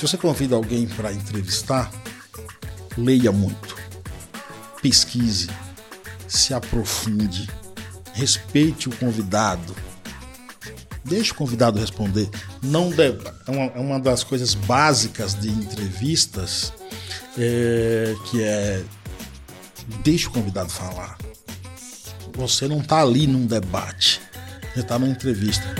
Se você convida alguém para entrevistar, leia muito, pesquise, se aprofunde, respeite o convidado, deixe o convidado responder. Não deve, é, uma, é uma das coisas básicas de entrevistas é, que é deixe o convidado falar. Você não está ali num debate, você está numa entrevista.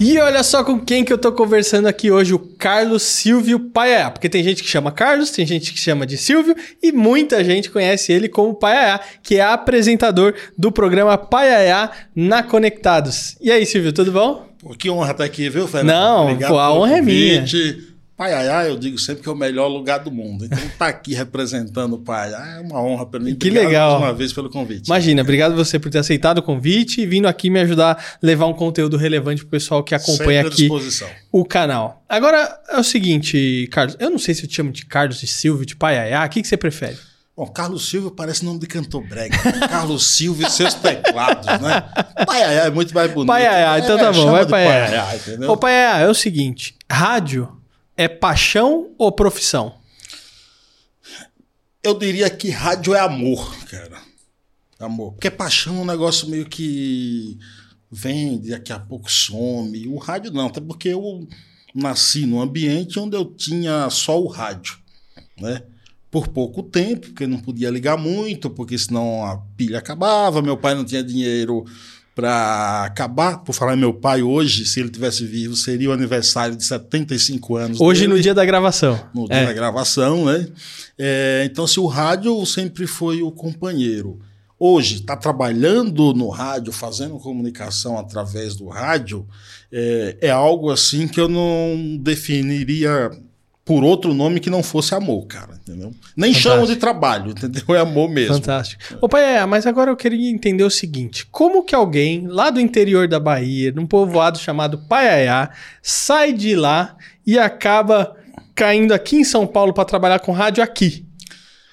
E olha só com quem que eu tô conversando aqui hoje, o Carlos Silvio Paiá. Porque tem gente que chama Carlos, tem gente que chama de Silvio e muita gente conhece ele como Paiá, que é apresentador do programa Paiá na Conectados. E aí, Silvio, tudo bom? Pô, que honra estar aqui, viu, Fernando? Não, Obrigado pô, a honra convite. é minha. Paiaiá, eu digo sempre que é o melhor lugar do mundo. Então, estar tá aqui representando o Paiaiá é uma honra para mim. Que obrigado legal. mais uma vez pelo convite. Imagina, obrigado você por ter aceitado o convite e vindo aqui me ajudar a levar um conteúdo relevante para o pessoal que acompanha aqui o canal. Agora é o seguinte, Carlos, eu não sei se eu te chamo de Carlos, de Silvio, de Paiaiá, o que, que você prefere? Bom, Carlos Silvio parece nome de cantor brega. Carlos Silvio e seus teclados, né? Paiaiá é muito mais bonito. Paiaiá, então tá é, bom, vai Paiaiá. Ô Paiaiá, é o seguinte, rádio é paixão ou profissão? Eu diria que rádio é amor, cara. Amor. Porque paixão é um negócio meio que vem, daqui a pouco some. O rádio não, até porque eu nasci num ambiente onde eu tinha só o rádio, né? Por pouco tempo, porque não podia ligar muito, porque senão a pilha acabava, meu pai não tinha dinheiro para acabar, por falar em meu pai hoje, se ele tivesse vivo, seria o aniversário de 75 anos. Hoje dele, no dia da gravação. No dia é. da gravação, né? É, então, se o rádio sempre foi o companheiro. Hoje, está trabalhando no rádio, fazendo comunicação através do rádio, é, é algo assim que eu não definiria por outro nome que não fosse amor, cara, entendeu? Nem Fantástico. chamo de trabalho, entendeu? É amor mesmo. Fantástico. Ô, pai, é, mas agora eu queria entender o seguinte: como que alguém lá do interior da Bahia, num povoado chamado Paiaiá, sai de lá e acaba caindo aqui em São Paulo para trabalhar com rádio aqui?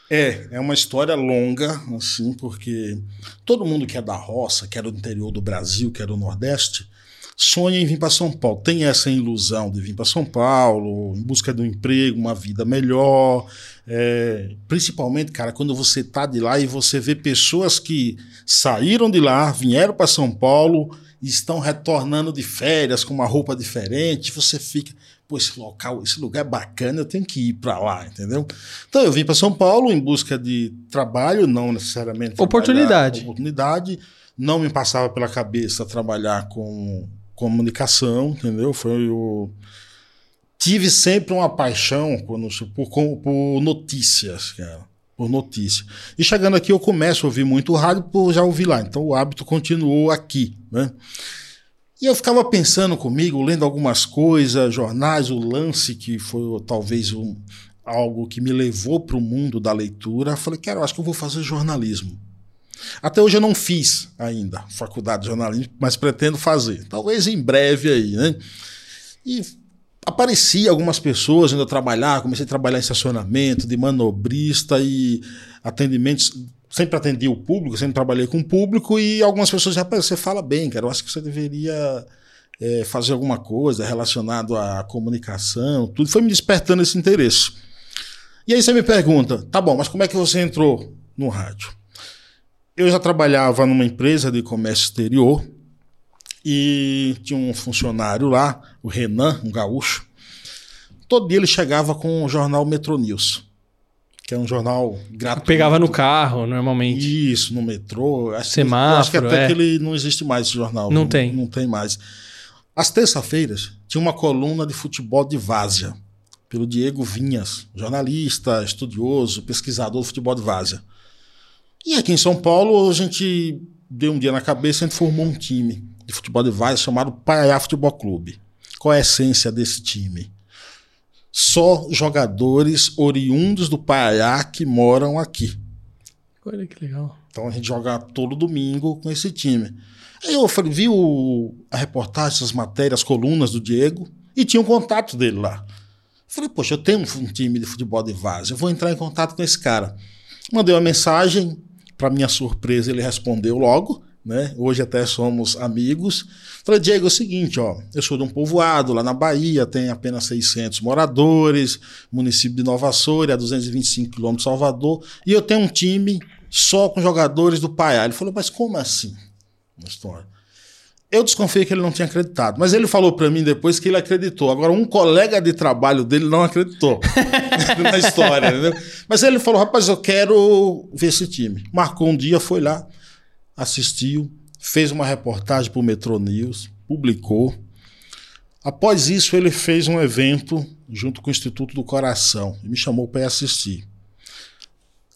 É, é uma história longa, assim, porque todo mundo que é da roça, que é do interior do Brasil, que é do Nordeste, sonha em vir para São Paulo, tem essa ilusão de vir para São Paulo, em busca de um emprego, uma vida melhor. É, principalmente, cara, quando você tá de lá e você vê pessoas que saíram de lá, vieram para São Paulo e estão retornando de férias com uma roupa diferente, você fica, pô, esse local, esse lugar é bacana, eu tenho que ir para lá, entendeu? Então eu vim para São Paulo em busca de trabalho, não necessariamente oportunidade. Oportunidade. Não me passava pela cabeça trabalhar com comunicação, entendeu? Foi o tive sempre uma paixão por, por, por notícias, cara, por notícia. E chegando aqui eu começo a ouvir muito rádio por já ouvir lá, então o hábito continuou aqui, né? E eu ficava pensando comigo, lendo algumas coisas, jornais, o lance que foi talvez um, algo que me levou para o mundo da leitura. Falei, cara, eu acho que eu vou fazer jornalismo. Até hoje eu não fiz ainda faculdade de jornalismo, mas pretendo fazer. Talvez em breve aí, né? E aparecia algumas pessoas eu trabalhar, comecei a trabalhar em estacionamento, de manobrista e atendimentos. Sempre atendi o público, sempre trabalhei com o público e algumas pessoas já você fala bem, cara, eu acho que você deveria é, fazer alguma coisa relacionado à comunicação, tudo. Foi me despertando esse interesse. E aí você me pergunta, tá bom, mas como é que você entrou no rádio? Eu já trabalhava numa empresa de comércio exterior e tinha um funcionário lá, o Renan, um gaúcho. Todo dia ele chegava com o jornal Metro News, que é um jornal gratuito. Pegava no carro, normalmente. Isso, no metrô. Acho Semáforo, acho que até é. que ele não existe mais esse jornal. Não, não tem. Não tem mais. Às terça-feiras tinha uma coluna de futebol de várzea, pelo Diego Vinhas, jornalista, estudioso, pesquisador do futebol de várzea. E aqui em São Paulo, a gente deu um dia na cabeça e a gente formou um time de futebol de várzea chamado Paiaiá Futebol Clube. Qual é a essência desse time? Só jogadores oriundos do Paiaiá que moram aqui. Olha que legal. Então a gente joga todo domingo com esse time. Aí eu falei, vi o, a reportagem, as matérias, as colunas do Diego e tinha um contato dele lá. Falei, poxa, eu tenho um time de futebol de várzea, eu vou entrar em contato com esse cara. Mandei uma mensagem, para minha surpresa, ele respondeu logo, né? Hoje até somos amigos. Falei, Diego, é o seguinte, ó, eu sou de um povoado lá na Bahia, tem apenas 600 moradores, município de Nova Soura, a 225 quilômetros de Salvador, e eu tenho um time só com jogadores do Paiá. Ele falou, mas como assim? Uma história. Eu desconfiei que ele não tinha acreditado, mas ele falou para mim depois que ele acreditou. Agora, um colega de trabalho dele não acreditou na história, entendeu? Mas ele falou: rapaz, eu quero ver esse time. Marcou um dia, foi lá, assistiu, fez uma reportagem para o Metro News, publicou. Após isso, ele fez um evento junto com o Instituto do Coração e me chamou para assistir.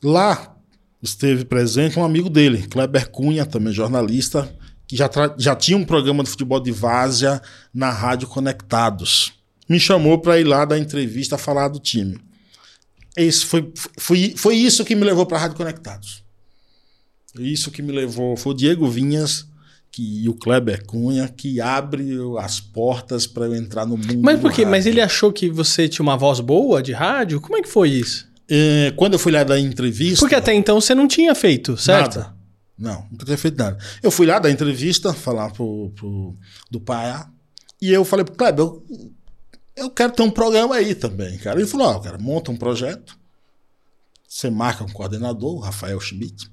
Lá esteve presente um amigo dele, Kleber Cunha, também jornalista, que já, já tinha um programa de futebol de várzea na Rádio Conectados. Me chamou para ir lá dar entrevista, falar do time. Esse foi, foi, foi isso que me levou para a Rádio Conectados. Isso que me levou. Foi o Diego Vinhas que, e o Kleber Cunha que abre as portas para eu entrar no mundo. Mas por quê? Mas ele achou que você tinha uma voz boa de rádio? Como é que foi isso? É, quando eu fui lá dar entrevista. Porque até então você não tinha feito, certo? Nada. Não, nunca tinha feito nada. Eu fui lá dar entrevista, falar pro, pro do Paiá, e eu falei pro Kleber, eu, eu quero ter um programa aí também, cara. Ele falou, ó, oh, cara, monta um projeto, você marca um coordenador, o Rafael Schmidt,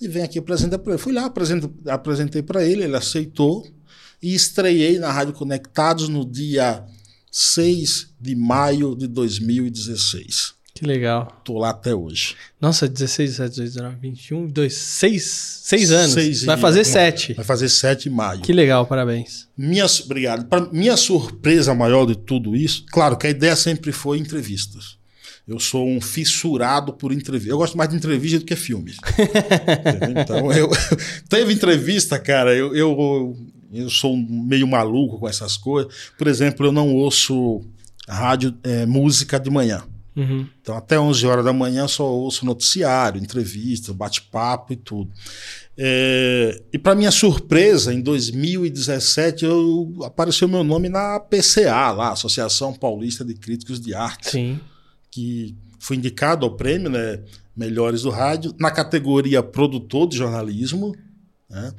e vem aqui apresentar para ele. Fui lá, apresentei, apresentei para ele, ele aceitou, e estreiei na Rádio Conectados no dia 6 de maio de 2016. Que legal. Tô lá até hoje. Nossa, 16, 17, 18, 19, 21, 2, 6, 6 anos. Seis vai fazer 7. Vai fazer 7 em maio. Que legal, parabéns. Minha, obrigado. Pra minha surpresa maior de tudo isso, claro que a ideia sempre foi entrevistas. Eu sou um fissurado por entrevista. Eu gosto mais de entrevista do que filmes. então, eu, teve entrevista, cara, eu, eu, eu sou meio maluco com essas coisas. Por exemplo, eu não ouço rádio, é, música de manhã. Uhum. Então, até 11 horas da manhã, só ouço noticiário, entrevista, bate-papo e tudo. É, e para minha surpresa, em 2017, eu, apareceu meu nome na PCA, lá, Associação Paulista de Críticos de Arte. Sim. Que fui indicado ao prêmio, né? Melhores do Rádio, na categoria Produtor de Jornalismo. Né?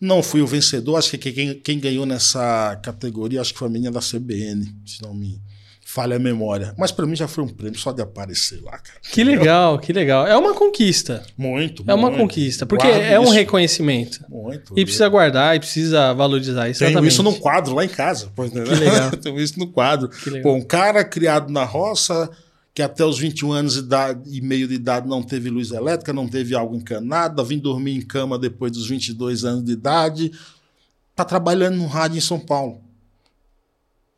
Não fui o vencedor, acho que quem, quem ganhou nessa categoria acho que foi a menina da CBN, se não me falha a memória. Mas para mim já foi um prêmio só de aparecer lá, cara. Que legal, que legal. É uma conquista. Muito, É uma conquista, porque Guardo é um isso. reconhecimento. Muito. E precisa guardar e precisa valorizar isso. Tenho isso num quadro lá em casa. Pois, né? Que legal. Tenho isso no quadro. Pô, um cara criado na roça que até os 21 anos idade, e meio de idade não teve luz elétrica, não teve água encanada, vim dormir em cama depois dos 22 anos de idade, tá trabalhando no rádio em São Paulo.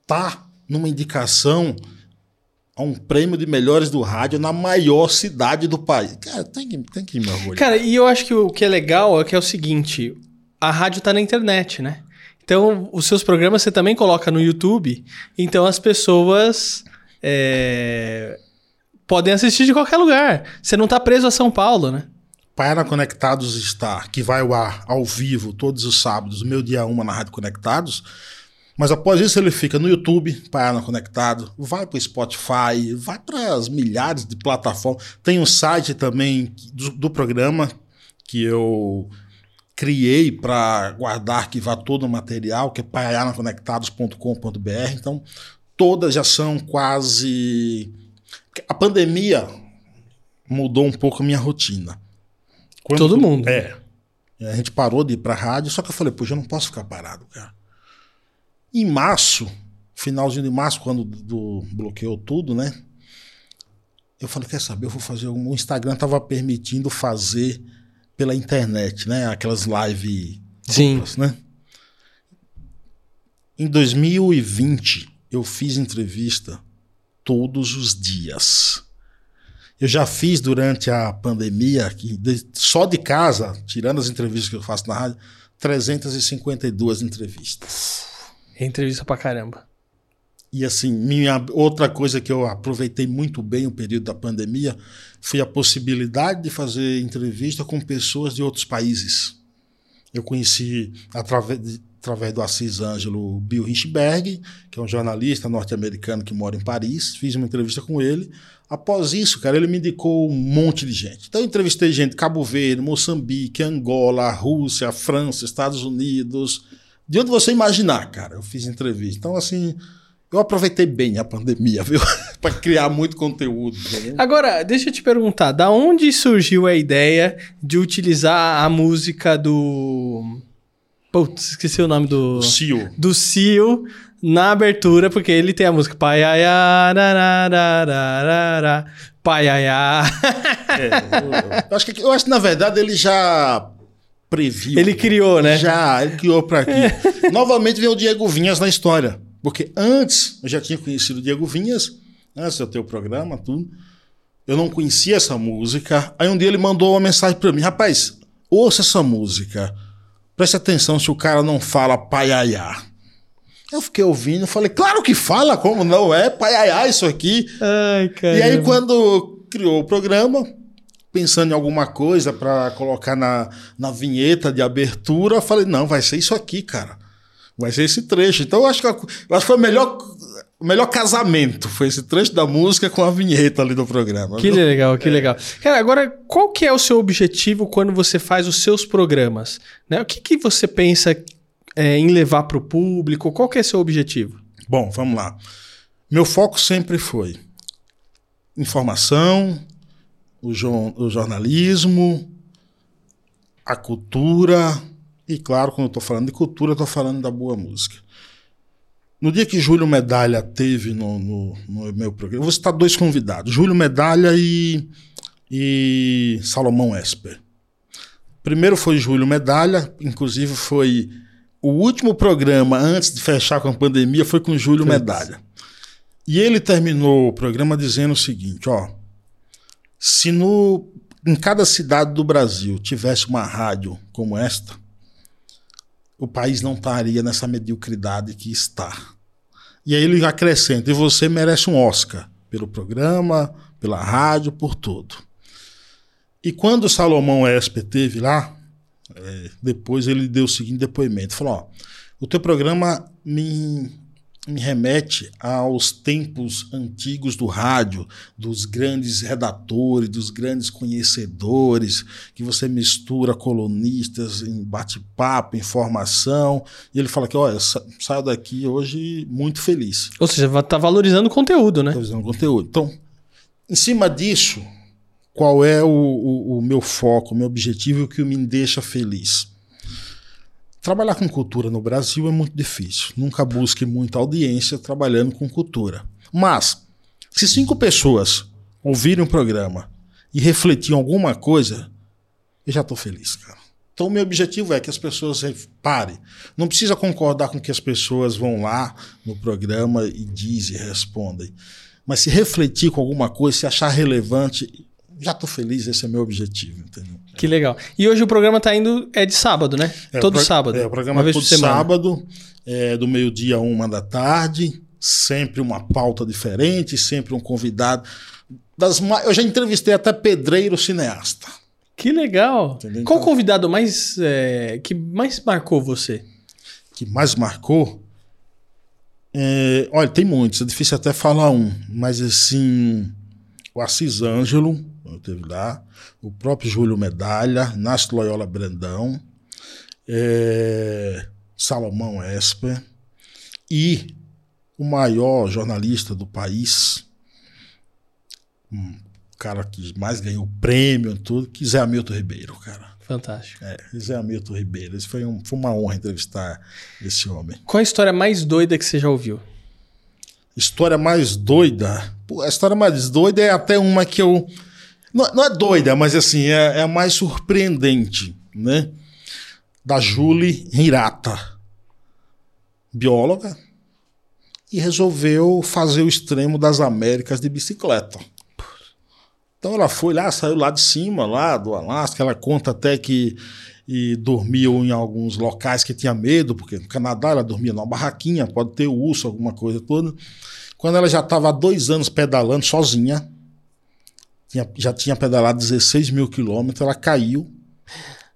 Tá numa indicação a um prêmio de melhores do rádio na maior cidade do país. Cara, tem que, tem que me orgulhar. Cara, e eu acho que o que é legal é que é o seguinte: a rádio tá na internet, né? Então, os seus programas você também coloca no YouTube, então as pessoas é, podem assistir de qualquer lugar. Você não tá preso a São Paulo, né? Paira Conectados está, que vai ao ar ao vivo todos os sábados, meu dia uma na Rádio Conectados mas após isso ele fica no YouTube, Paiana Conectado, vai para o Spotify, vai para as milhares de plataformas. Tem um site também do, do programa que eu criei para guardar, arquivar todo o material, que é paianaconectados.com.br. Então, todas já são quase. A pandemia mudou um pouco a minha rotina. Quando, todo mundo. É. A gente parou de ir para rádio, só que eu falei, poxa, eu não posso ficar parado, cara. Em março, finalzinho de março, quando do, bloqueou tudo, né? Eu falei, quer saber, eu vou fazer. O Instagram estava permitindo fazer pela internet, né? Aquelas live Sim. Duplas, né? Em 2020, eu fiz entrevista todos os dias. Eu já fiz durante a pandemia, que só de casa, tirando as entrevistas que eu faço na rádio, 352 entrevistas. É entrevista pra caramba. E assim, minha outra coisa que eu aproveitei muito bem o período da pandemia foi a possibilidade de fazer entrevista com pessoas de outros países. Eu conheci através de através do Assis Ângelo Bill Richberg, que é um jornalista norte-americano que mora em Paris. Fiz uma entrevista com ele. Após isso, cara, ele me indicou um monte de gente. Então, eu entrevistei gente de Cabo Verde, Moçambique, Angola, Rússia, França, Estados Unidos. De onde você imaginar, cara, eu fiz entrevista. Então, assim, eu aproveitei bem a pandemia, viu? para criar muito conteúdo. Agora, deixa eu te perguntar, da onde surgiu a ideia de utilizar a música do. Putz, esqueci o nome do. Cio. Do Cio na abertura, porque ele tem a música Paiaiá, Paiaiá. É, eu, acho que, eu acho que, na verdade, ele já previu. Ele criou, né? Já, ele criou para aqui. Novamente vem o Diego Vinhas na história. Porque antes, eu já tinha conhecido o Diego Vinhas, antes de eu ter o programa, tudo. Eu não conhecia essa música. Aí um dia ele mandou uma mensagem para mim: rapaz, ouça essa música. Preste atenção se o cara não fala paiaiá. Eu fiquei ouvindo, falei, claro que fala, como não é? Paiaiá isso aqui. Ai. E aí, quando criou o programa, pensando em alguma coisa para colocar na, na vinheta de abertura, eu falei, não, vai ser isso aqui, cara. Vai ser esse trecho. Então, eu acho que, eu acho que foi o melhor, o melhor casamento. Foi esse trecho da música com a vinheta ali do programa. Que legal, que é. legal. Cara, agora, qual que é o seu objetivo quando você faz os seus programas? Né? O que, que você pensa é, em levar para o público? Qual que é seu objetivo? Bom, vamos lá. Meu foco sempre foi informação, o, jo o jornalismo, a cultura e, claro, quando eu estou falando de cultura, estou falando da boa música. No dia que Júlio Medalha teve no, no, no, meu programa, eu vou citar dois convidados: Júlio Medalha e, e Salomão Esper. Primeiro foi Júlio Medalha, inclusive foi o último programa antes de fechar com a pandemia foi com Júlio Medalha. E ele terminou o programa dizendo o seguinte, ó: se no em cada cidade do Brasil tivesse uma rádio como esta, o país não estaria nessa mediocridade que está. E aí ele acrescenta: e você merece um Oscar pelo programa, pela rádio, por tudo. E quando Salomão Esper teve lá, é, depois ele deu o seguinte depoimento: falou, ó, o teu programa me, me remete aos tempos antigos do rádio, dos grandes redatores, dos grandes conhecedores, que você mistura colunistas em bate-papo, informação. E ele fala que, olha, saio daqui hoje muito feliz. Ou seja, está valorizando o conteúdo, né? Valorizando o conteúdo. Então, em cima disso, qual é o, o, o meu foco, o meu objetivo e o que me deixa feliz. Trabalhar com cultura no Brasil é muito difícil. Nunca busque muita audiência trabalhando com cultura. Mas, se cinco pessoas ouvirem o programa e refletirem alguma coisa, eu já estou feliz, cara. Então, o meu objetivo é que as pessoas parem. Não precisa concordar com que as pessoas vão lá no programa e dizem respondem. Mas se refletir com alguma coisa, se achar relevante, já tô feliz, esse é meu objetivo, entendeu? Que legal. E hoje o programa tá indo, é de sábado, né? É, todo pro, sábado. É, o programa é todo sábado, é, do meio-dia a uma da tarde, sempre uma pauta diferente, sempre um convidado. Das, eu já entrevistei até pedreiro cineasta. Que legal. Entendeu? Qual então, convidado mais é, que mais marcou você? Que mais marcou? É, olha, tem muitos, é difícil até falar um, mas assim, o Assis Ângelo, eu teve lá, o próprio Júlio Medalha, Nácio Loyola Brandão, é, Salomão Esper e o maior jornalista do país, um cara que mais ganhou prêmio e tudo, que Zé Hamilton Ribeiro, cara. Fantástico. É, Zé Hamilton Ribeiro. Isso foi, um, foi uma honra entrevistar esse homem. Qual a história mais doida que você já ouviu? História mais doida? Pô, a história mais doida é até uma que eu não, não é doida, mas assim, é, é mais surpreendente, né? Da Julie Hirata, bióloga, e resolveu fazer o extremo das Américas de bicicleta. Então ela foi lá, saiu lá de cima, lá do Alasca. Ela conta até que e dormiu em alguns locais que tinha medo, porque no Canadá ela dormia numa barraquinha, pode ter urso, alguma coisa toda. Quando ela já estava há dois anos pedalando sozinha, tinha, já tinha pedalado 16 mil quilômetros, ela caiu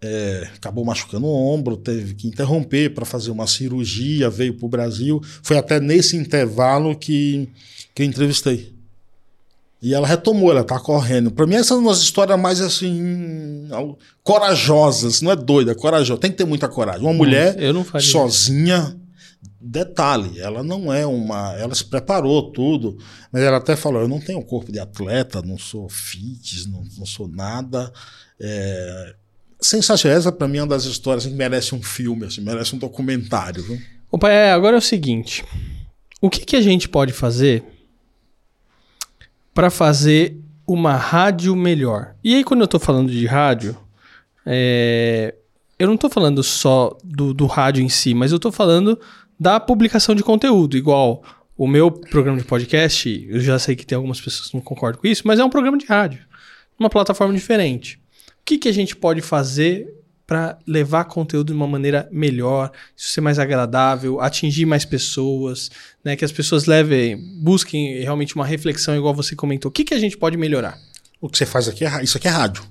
é, acabou machucando o ombro, teve que interromper para fazer uma cirurgia, veio para o Brasil. Foi até nesse intervalo que, que eu entrevistei. E ela retomou, ela tá correndo. Para mim, essas são as histórias mais assim. corajosas, não é doida, é corajosa. Tem que ter muita coragem. Uma mulher sozinha. Detalhe, ela não é uma. Ela se preparou tudo, mas ela até falou: eu não tenho corpo de atleta, não sou fitness, não, não sou nada. É, sensacional. Essa, para mim, é uma das histórias que merece um filme, assim, merece um documentário. Viu? O pai, é, agora é o seguinte: o que, que a gente pode fazer para fazer uma rádio melhor? E aí, quando eu estou falando de rádio, é, eu não estou falando só do, do rádio em si, mas eu estou falando da publicação de conteúdo, igual. O meu programa de podcast, eu já sei que tem algumas pessoas que não concordam com isso, mas é um programa de rádio. Uma plataforma diferente que, que a gente pode fazer para levar conteúdo de uma maneira melhor, ser mais agradável, atingir mais pessoas, né? Que as pessoas levem, busquem realmente uma reflexão, igual você comentou. O que, que a gente pode melhorar? O que você faz aqui é isso aqui é rádio.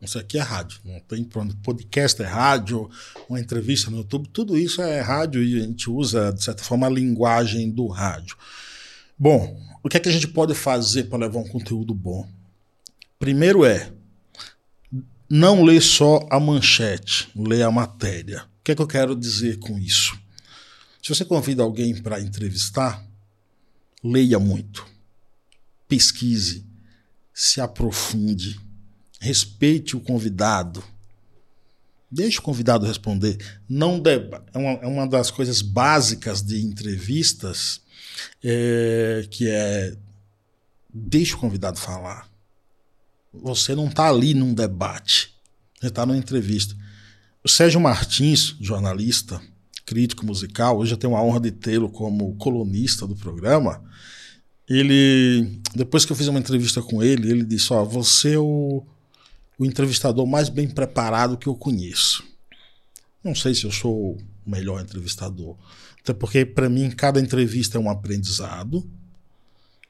Isso aqui é rádio. Não tem podcast é rádio, uma entrevista no YouTube, tudo isso é rádio e a gente usa, de certa forma, a linguagem do rádio. Bom, o que é que a gente pode fazer para levar um conteúdo bom? Primeiro é não lê só a manchete, lê a matéria. O que é que eu quero dizer com isso? Se você convida alguém para entrevistar, leia muito, pesquise, se aprofunde, respeite o convidado. Deixe o convidado responder. Não deba. É, uma, é uma das coisas básicas de entrevistas é, que é deixe o convidado falar. Você não está ali num debate, você está numa entrevista. O Sérgio Martins, jornalista, crítico musical, hoje eu tenho a honra de tê-lo como colunista do programa. Ele, depois que eu fiz uma entrevista com ele, ele disse: Ó, você é o, o entrevistador mais bem preparado que eu conheço. Não sei se eu sou o melhor entrevistador, até porque para mim cada entrevista é um aprendizado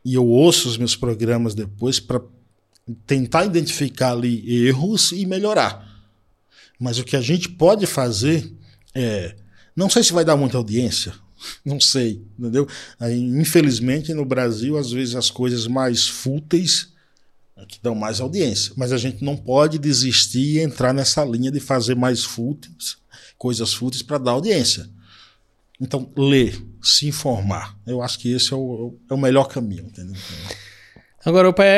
e eu ouço os meus programas depois para tentar identificar ali erros e melhorar. Mas o que a gente pode fazer é. Não sei se vai dar muita audiência, não sei, entendeu? Infelizmente, no Brasil, às vezes as coisas mais fúteis é que dão mais audiência. Mas a gente não pode desistir e entrar nessa linha de fazer mais fúteis, coisas fúteis para dar audiência. Então, ler, se informar. Eu acho que esse é o, é o melhor caminho, entendeu? Agora, o pai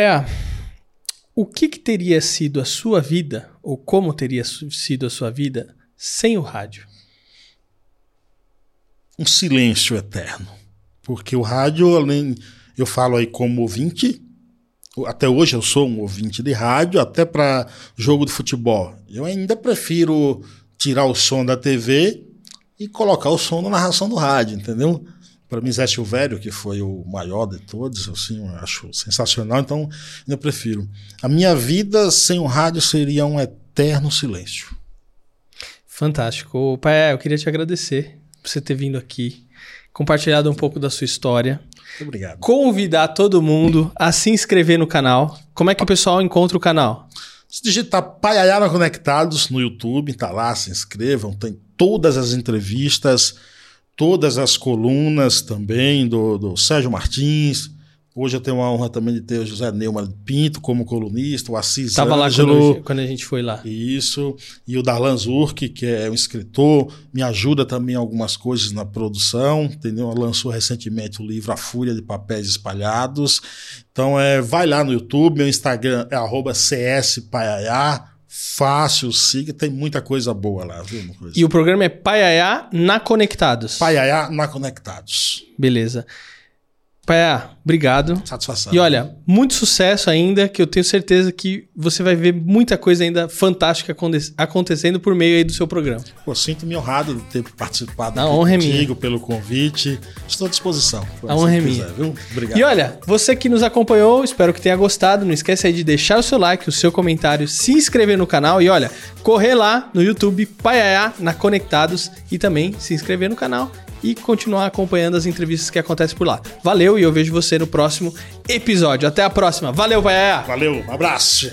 o que, que teria sido a sua vida, ou como teria sido a sua vida, sem o rádio? Um silêncio eterno. Porque o rádio, além. Eu falo aí como ouvinte, até hoje eu sou um ouvinte de rádio, até para jogo de futebol. Eu ainda prefiro tirar o som da TV e colocar o som na narração do rádio, entendeu? Para mim, Zé Silvério, que foi o maior de todos, assim, eu acho sensacional, então eu prefiro. A minha vida sem o rádio seria um eterno silêncio. Fantástico. Pai, eu queria te agradecer por você ter vindo aqui, compartilhado um pouco da sua história. Muito obrigado. Convidar todo mundo a se inscrever no canal. Como é que o pessoal encontra o canal? Se digitar Paiayara Conectados no YouTube, tá lá, se inscrevam, tem todas as entrevistas todas as colunas também do, do Sérgio Martins. Hoje eu tenho a honra também de ter o José Neumann Pinto como colunista, o Assis Estava lá quando, quando, a gente foi lá. Isso. E o Darlan Zurk, que é um escritor, me ajuda também em algumas coisas na produção. Entendeu? Lançou recentemente o livro A Fúria de Papéis Espalhados. Então, é, vai lá no YouTube, meu Instagram é cspaiaiá fácil, siga, tem muita coisa boa lá, viu? E o programa é Paiaiá na Conectados. Paiaiá na Conectados. Beleza. Pé, obrigado. Satisfação. E olha, muito sucesso ainda, que eu tenho certeza que você vai ver muita coisa ainda fantástica acontecendo por meio aí do seu programa. Pô, sinto-me honrado de ter participado A honra contigo, é minha. pelo convite. Estou à disposição. A honra é minha. Viu? Obrigado. E olha, você que nos acompanhou, espero que tenha gostado. Não esquece aí de deixar o seu like, o seu comentário, se inscrever no canal e olha, correr lá no YouTube Paiaiá na Conectados e também se inscrever no canal e continuar acompanhando as entrevistas que acontecem por lá. Valeu e eu vejo você no próximo episódio. Até a próxima. Valeu, Paiaia! Valeu, um abraço.